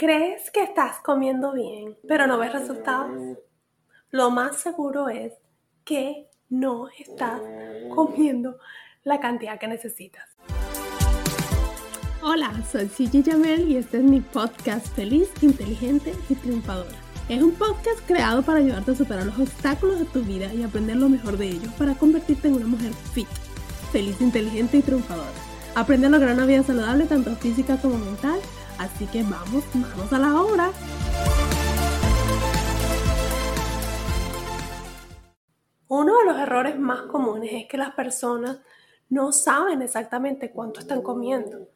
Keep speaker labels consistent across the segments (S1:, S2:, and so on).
S1: ¿Crees que estás comiendo bien, pero no ves resultados? Lo más seguro es que no estás comiendo la cantidad que necesitas. Hola, soy Gigi Jamel y este es mi podcast Feliz, Inteligente y Triunfadora. Es un podcast creado para ayudarte a superar los obstáculos de tu vida y aprender lo mejor de ellos para convertirte en una mujer fit, feliz, inteligente y triunfadora. Aprende a lograr una vida saludable tanto física como mental Así que vamos, vamos a la obra. Uno de los errores más comunes es que las personas no saben exactamente cuánto están comiendo.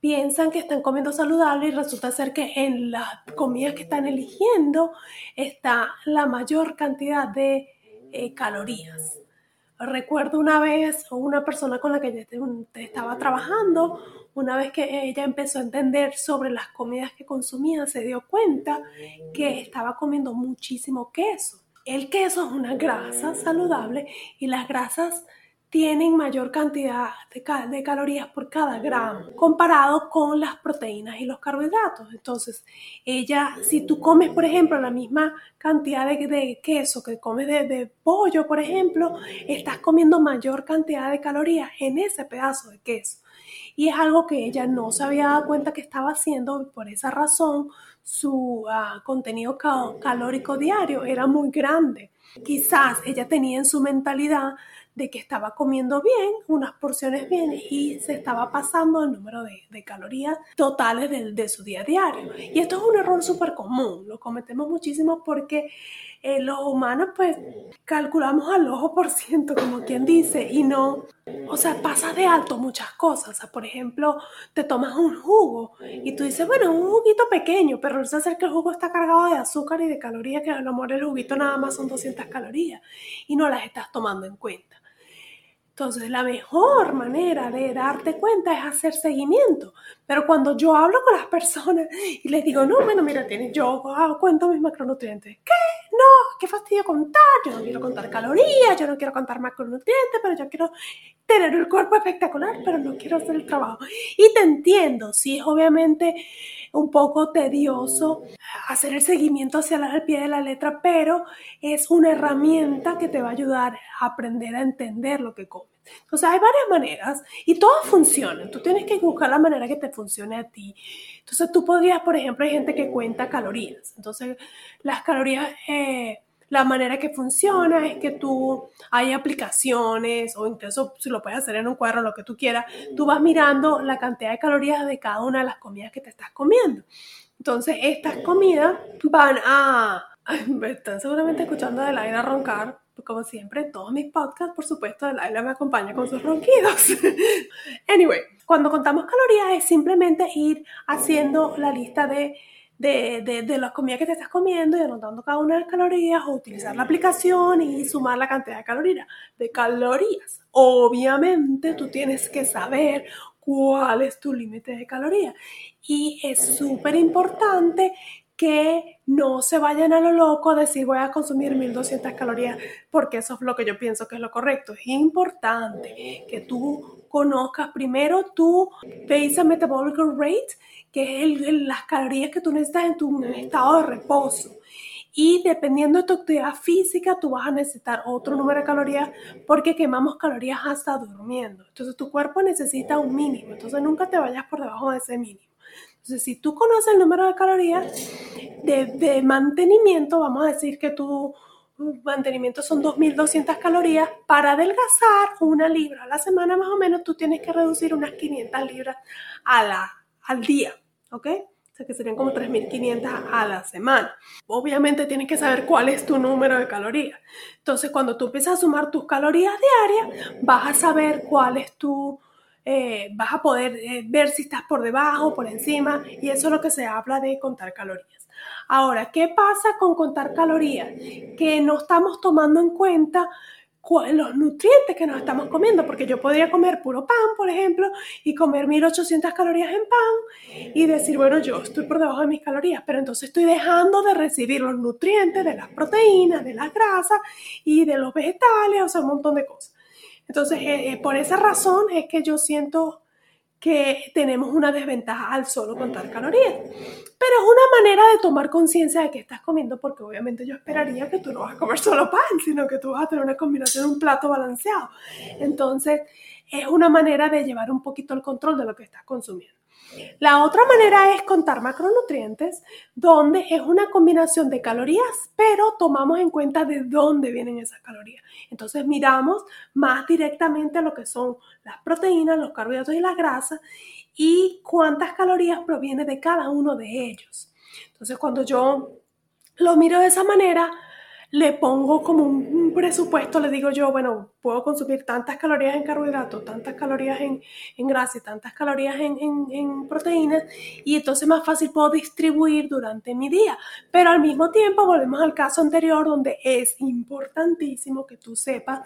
S1: Piensan que están comiendo saludable y resulta ser que en las comidas que están eligiendo está la mayor cantidad de eh, calorías. Recuerdo una vez una persona con la que estaba trabajando, una vez que ella empezó a entender sobre las comidas que consumía, se dio cuenta que estaba comiendo muchísimo queso. El queso es una grasa saludable y las grasas tienen mayor cantidad de, calorías por cada gramo comparado con las proteínas y los carbohidratos. Entonces, ella, si tú comes, por ejemplo, la misma cantidad de, queso que comes de, pollo, por ejemplo, estás comiendo mayor cantidad de calorías en ese pedazo de queso. Y es algo que ella no se había dado cuenta que estaba haciendo por esa razón su ah, contenido calórico diario era muy grande. Quizás ella tenía en su mentalidad de que estaba comiendo bien, unas porciones bien y se estaba pasando el número de, calorías totales de, de, su día diario. Y esto es un error súper común, lo cometemos muchísimo porque eh, los humanos pues calculamos al ojo por ciento, como quien dice, y no, o sea, pasa de alto muchas cosas. O sea, por ejemplo, te tomas un jugo y tú dices, bueno, un juguito pequeño, pero resulta ser que el jugo está cargado de azúcar y de calorías, que a lo mejor el juguito nada más son 200 calorías y no las estás tomando en cuenta. Entonces, la mejor manera de darte cuenta es hacer seguimiento. Pero cuando yo hablo con las personas y les digo, no, bueno, mira, tienes, yo hago cuento mis macronutrientes. ¿Qué? Qué fastidio contar. Yo no quiero contar calorías, yo no quiero contar macronutrientes, pero yo quiero tener el cuerpo espectacular, pero no quiero hacer el trabajo. Y te entiendo, sí, es obviamente un poco tedioso hacer el seguimiento hacia el pie de la letra, pero es una herramienta que te va a ayudar a aprender a entender lo que comes. Entonces hay varias maneras y todas funcionan. Tú tienes que buscar la manera que te funcione a ti. Entonces tú podrías, por ejemplo, hay gente que cuenta calorías. Entonces las calorías... Eh, la manera que funciona es que tú hay aplicaciones o incluso si lo puedes hacer en un cuadro, lo que tú quieras, tú vas mirando la cantidad de calorías de cada una de las comidas que te estás comiendo. Entonces, estas comidas van a... Me están seguramente escuchando a Delaila roncar, como siempre, en todos mis podcasts, por supuesto, Delaila me acompaña con sus ronquidos. anyway, cuando contamos calorías es simplemente ir haciendo la lista de de, de, de, las comidas que te estás comiendo y anotando cada una de las calorías o utilizar la aplicación y sumar la cantidad de calorías. De calorías. Obviamente tú tienes que saber cuál es tu límite de calorías. Y es súper importante que no se vayan a lo loco a decir voy a consumir 1200 calorías porque eso es lo que yo pienso que es lo correcto. Es importante que tú conozcas primero tu base metabolic rate que es las calorías que tú necesitas en tu estado de reposo. Y dependiendo de tu actividad física, tú vas a necesitar otro número de calorías porque quemamos calorías hasta durmiendo. Entonces tu cuerpo necesita un mínimo. Entonces nunca te vayas por debajo de ese mínimo. Entonces si tú conoces el número de calorías de, mantenimiento, vamos a decir que tu mantenimiento son 2.200 calorías. Para adelgazar una libra a la semana más o menos, tú tienes que reducir unas 500 libras a la, al día. ¿ok? O sea que serían como 3.500 a la semana. Obviamente tienes que saber cuál es tu número de calorías. Entonces, cuando tú empiezas a sumar tus calorías diarias, vas a saber cuál es tu eh, vas a poder eh, ver si estás por debajo, por encima, y eso es lo que se habla de contar calorías. Ahora, ¿qué pasa con contar calorías? Que no estamos tomando en cuenta los nutrientes que nos estamos comiendo, porque yo podría comer puro pan, por ejemplo, y comer 1800 calorías en pan y decir, bueno, yo estoy por debajo de mis calorías, pero entonces estoy dejando de recibir los nutrientes de las proteínas, de las grasas y de los vegetales, o sea, un montón de cosas. Entonces, eh, eh, por esa razón es que yo siento que tenemos una desventaja al solo contar calorías. Pero es una manera de tomar conciencia de que estás comiendo, porque obviamente yo esperaría que tú no vas a comer solo pan, sino que tú vas a tener una combinación, un plato balanceado. Entonces, es una manera de llevar un poquito el control de lo que estás consumiendo. La otra manera es contar macronutrientes, donde es una combinación de calorías, pero tomamos en cuenta de dónde vienen esas calorías. Entonces miramos más directamente lo que son las proteínas, los carbohidratos y las grasas y cuántas calorías proviene de cada uno de ellos. Entonces cuando yo lo miro de esa manera, le pongo como un presupuesto, le digo yo, bueno, puedo consumir tantas calorías en carbohidratos, tantas calorías en, en grasa y tantas calorías en, en, proteínas, y entonces más fácil puedo distribuir durante mi día. Pero al mismo tiempo, volvemos al caso anterior, donde es importantísimo que tú sepas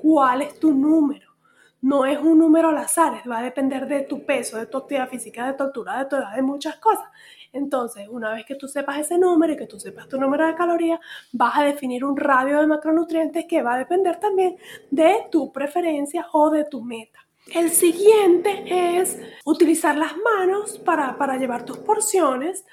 S1: cuál es tu número. No es un número al azar, va a depender de tu peso, de tu actividad física, de tu altura, de tu edad, de muchas cosas. Entonces, una vez que tú sepas ese número y que tú sepas tu número de calorías, vas a definir un radio de macronutrientes que va a depender también de tu preferencia o de tu meta. El siguiente es utilizar las manos para, llevar tus porciones,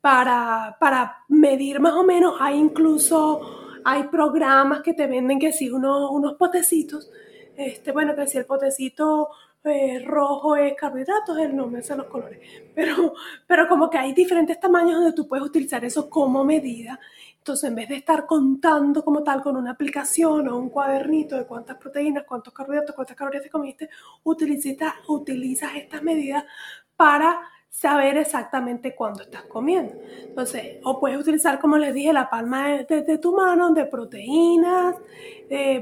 S1: para, para, medir más o menos. Hay incluso, hay programas que te venden que si unos, unos potecitos, este, bueno, que si el potecito eh, rojo es carbohidratos, el no me sé los colores, pero, pero como que hay diferentes tamaños donde tú puedes utilizar eso como medida. Entonces, en vez de estar contando como tal con una aplicación o un cuadernito de cuántas proteínas, cuántos carbohidratos, cuántas calorías te comiste, utilizas, utilizas estas medidas para saber exactamente cuándo estás comiendo. Entonces, o puedes utilizar, como les dije, la palma de, tu mano de proteínas,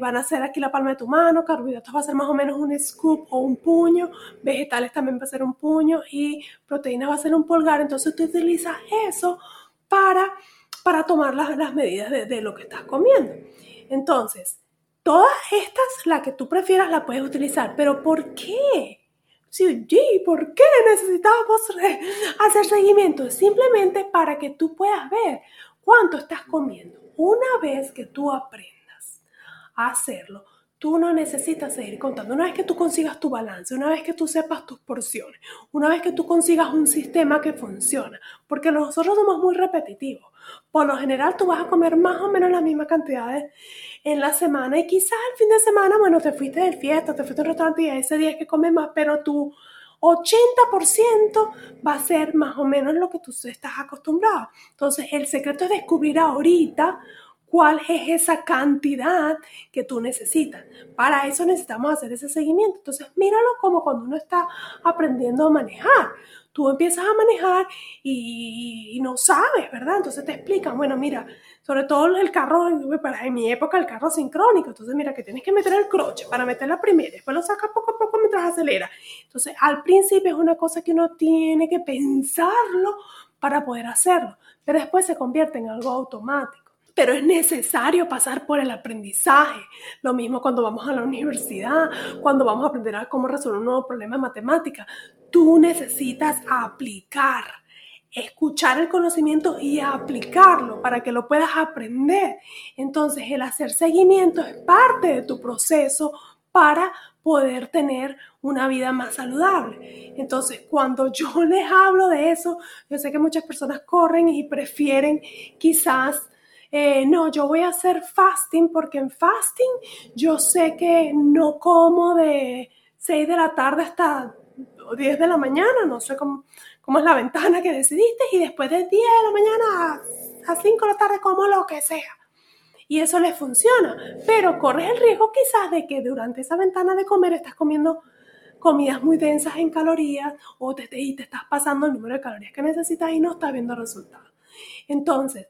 S1: van a ser aquí la palma de tu mano, carbohidratos va a ser más o menos un scoop o un puño, vegetales también va a ser un puño y proteínas va a ser un pulgar. Entonces, tú utilizas eso para, para tomar las, las medidas de, lo que estás comiendo. Entonces, todas estas, la que tú prefieras, la puedes utilizar, pero ¿por qué? Sí, ¿por qué necesitamos hacer seguimiento? Simplemente para que tú puedas ver cuánto estás comiendo. Una vez que tú aprendas hacerlo, tú no necesitas seguir contando. Una vez que tú consigas tu balance, una vez que tú sepas tus porciones, una vez que tú consigas un sistema que funciona, porque nosotros somos muy repetitivos. Por lo general tú vas a comer más o menos las mismas cantidades en la semana y quizás el fin de semana, bueno, te fuiste de fiesta, te fuiste a un restaurante y ese día es que comes más, pero tu 80% va a ser más o menos lo que tú estás acostumbrado. Entonces, el secreto es descubrir ahorita cuál es esa cantidad que tú necesitas. Para eso necesitamos hacer ese seguimiento. Entonces, míralo como cuando uno está aprendiendo a manejar tú empiezas a manejar y, no sabes, ¿verdad? Entonces te explican, bueno, mira, sobre todo el carro, en mi época el carro sincrónico, entonces mira que tienes que meter el croche para meter la primera, después lo sacas poco a poco mientras acelera. Entonces al principio es una cosa que uno tiene que pensarlo para poder hacerlo, pero después se convierte en algo automático pero es necesario pasar por el aprendizaje. Lo mismo cuando vamos a la universidad, cuando vamos a aprender a cómo resolver un nuevo problema de matemática. Tú necesitas aplicar, escuchar el conocimiento y aplicarlo para que lo puedas aprender. Entonces, el hacer seguimiento es parte de tu proceso para poder tener una vida más saludable. Entonces, cuando yo les hablo de eso, yo sé que muchas personas corren y prefieren quizás eh, no, yo voy a hacer fasting porque en fasting yo sé que no como de 6 de la tarde hasta 10 de la mañana, no sé cómo, cómo es la ventana que decidiste, y después de 10 de la mañana a, 5 de la tarde como lo que sea. Y eso les funciona, pero corres el riesgo quizás de que durante esa ventana de comer estás comiendo comidas muy densas en calorías o te, y te estás pasando el número de calorías que necesitas y no estás viendo resultados. Entonces,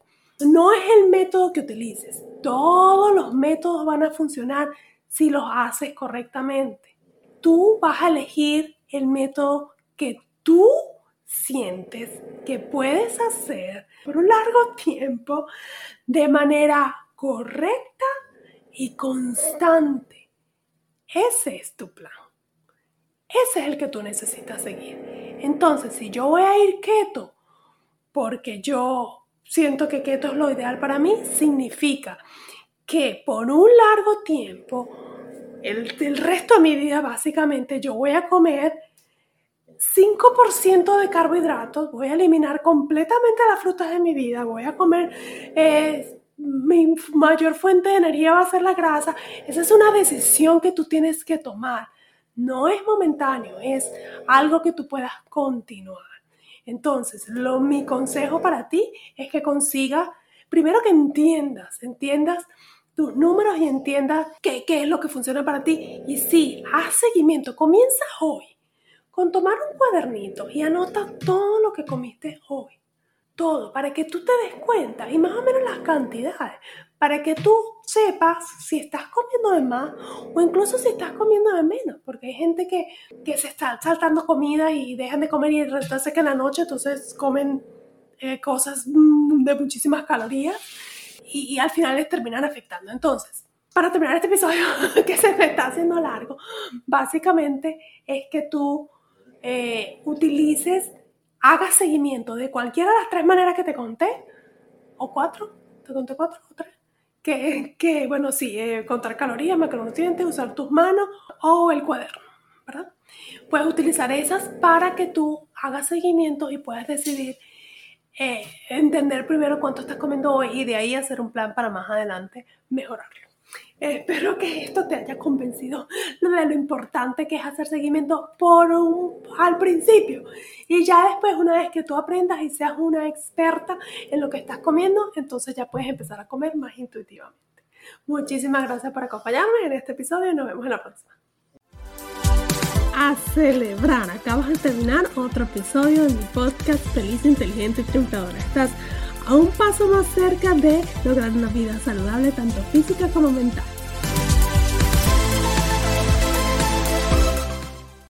S1: no es el método que utilices. Todos los métodos van a funcionar si los haces correctamente. tú vas a elegir el método que tú sientes que puedes hacer por un largo tiempo de manera correcta y constante. Ese es tu plan. Ese es el que tú necesitas seguir. Entonces, si yo voy a ir keto porque yo siento que keto es lo ideal para mí, significa que por un largo tiempo, el, el resto de mi vida básicamente, yo voy a comer 5% de carbohidratos, voy a eliminar completamente las frutas de mi vida, voy a comer, eh, mi mayor fuente de energía va a ser la grasa. Esa es una decisión que tú tienes que tomar. No es momentáneo, es algo que tú puedas continuar. Entonces, lo, mi consejo para ti es que consigas, primero que entiendas, entiendas tus números y entiendas qué, qué es lo que funciona para ti. Y sí, haz seguimiento, comienza hoy con tomar un cuadernito y anota todo lo que comiste hoy. Todo, para que tú te des cuenta y más o menos las cantidades, para que tú sepas si estás comiendo de más o incluso si estás comiendo de menos, porque hay gente que, que se está saltando comida y dejan de comer y resulta que en la noche entonces comen eh, cosas mm, de muchísimas calorías y, y al final les terminan afectando. Entonces, para terminar este episodio que se me está haciendo largo, básicamente es que tú eh, utilices, hagas seguimiento de cualquiera de las tres maneras que te conté, o cuatro, te conté cuatro o tres, que, que bueno, sí, eh, contar calorías, macronutrientes, usar tus manos o el cuaderno, ¿verdad? Puedes utilizar esas para que tú hagas seguimiento y puedas decidir eh, entender primero cuánto estás comiendo hoy y de ahí hacer un plan para más adelante mejorarlo. Espero que esto te haya convencido de lo importante que es hacer seguimiento por al principio. Y ya después, una vez que tú aprendas y seas una experta en lo que estás comiendo, entonces ya puedes empezar a comer más intuitivamente. Muchísimas gracias por acompañarme en este episodio y nos vemos en la próxima. A celebrar, acabas de terminar otro episodio de mi podcast Feliz, Inteligente y Triunfadora. Estás a un paso más cerca de lograr una vida saludable tanto física como mental.